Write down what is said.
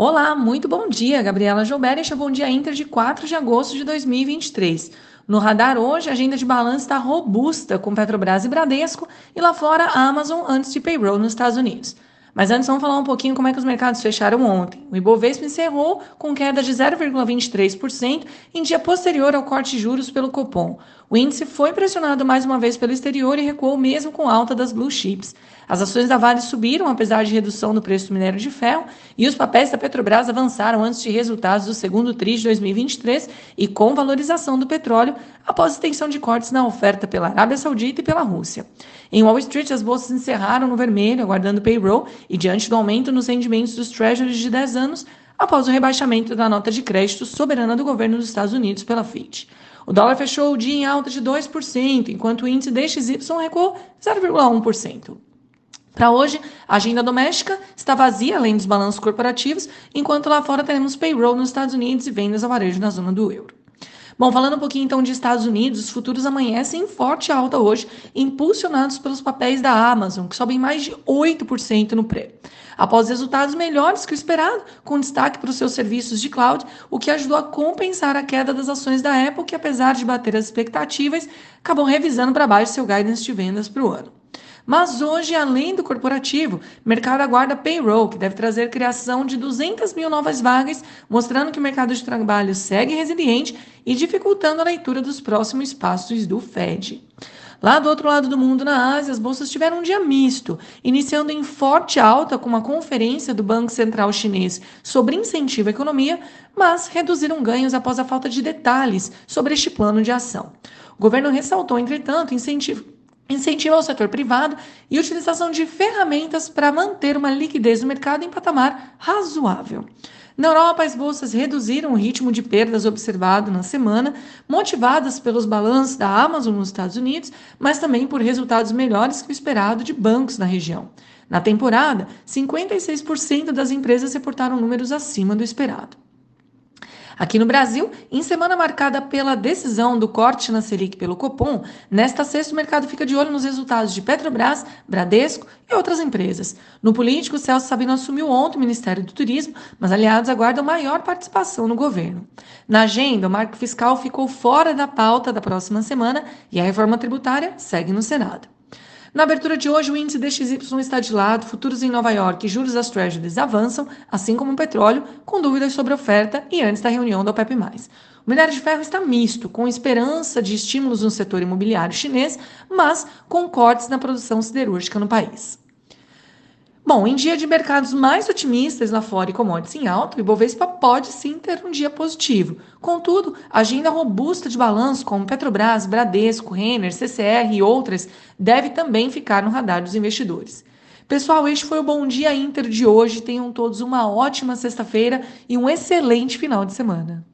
Olá, muito bom dia, Gabriela Joubert, este é Bom Dia Inter de 4 de agosto de 2023. No radar hoje, a agenda de balanço está robusta com Petrobras e Bradesco e lá fora a Amazon antes de payroll nos Estados Unidos. Mas antes vamos falar um pouquinho como é que os mercados fecharam ontem. O Ibovespa encerrou com queda de 0,23% em dia posterior ao corte de juros pelo Copom. O índice foi pressionado mais uma vez pelo exterior e recuou mesmo com alta das blue chips. As ações da Vale subiram apesar de redução do preço do minério de ferro e os papéis da Petrobras avançaram antes de resultados do segundo TRI de 2023 e com valorização do petróleo após extensão de cortes na oferta pela Arábia Saudita e pela Rússia. Em Wall Street, as bolsas encerraram no vermelho, aguardando payroll e diante do aumento nos rendimentos dos treasuries de 10 anos após o rebaixamento da nota de crédito soberana do governo dos Estados Unidos pela Fitch. O dólar fechou o dia em alta de 2%, enquanto o índice DXY recuou 0,1%. Para hoje, a agenda doméstica está vazia, além dos balanços corporativos, enquanto lá fora teremos payroll nos Estados Unidos e vendas ao varejo na zona do euro. Bom, falando um pouquinho então de Estados Unidos, os futuros amanhecem em forte alta hoje, impulsionados pelos papéis da Amazon, que sobem mais de 8% no pré. Após resultados melhores que o esperado, com destaque para os seus serviços de cloud, o que ajudou a compensar a queda das ações da Apple, que apesar de bater as expectativas, acabou revisando para baixo seu guidance de vendas para o ano. Mas hoje, além do corporativo, o mercado aguarda payroll, que deve trazer criação de 200 mil novas vagas, mostrando que o mercado de trabalho segue resiliente e dificultando a leitura dos próximos passos do Fed. Lá do outro lado do mundo, na Ásia, as bolsas tiveram um dia misto, iniciando em forte alta com uma conferência do Banco Central Chinês sobre incentivo à economia, mas reduziram ganhos após a falta de detalhes sobre este plano de ação. O governo ressaltou, entretanto, incentivo incentiva o setor privado e utilização de ferramentas para manter uma liquidez no mercado em patamar razoável. Na Europa, as bolsas reduziram o ritmo de perdas observado na semana, motivadas pelos balanços da Amazon nos Estados Unidos, mas também por resultados melhores que o esperado de bancos na região. Na temporada, 56% das empresas reportaram números acima do esperado. Aqui no Brasil, em semana marcada pela decisão do corte na Selic pelo Copom, nesta sexta o mercado fica de olho nos resultados de Petrobras, Bradesco e outras empresas. No político, Celso Sabino assumiu ontem o Ministério do Turismo, mas aliados aguardam maior participação no governo. Na agenda, o marco fiscal ficou fora da pauta da próxima semana e a reforma tributária segue no Senado. Na abertura de hoje, o índice DXY está de lado, futuros em Nova York e juros das Treasuries avançam, assim como o petróleo, com dúvidas sobre oferta e antes da reunião da OPEP+. O minério de ferro está misto, com esperança de estímulos no setor imobiliário chinês, mas com cortes na produção siderúrgica no país. Bom, em dia de mercados mais otimistas lá fora e commodities em alta, o Ibovespa pode sim ter um dia positivo. Contudo, agenda robusta de balanço, como Petrobras, Bradesco, Renner, CCR e outras, deve também ficar no radar dos investidores. Pessoal, este foi o Bom Dia Inter de hoje. Tenham todos uma ótima sexta-feira e um excelente final de semana.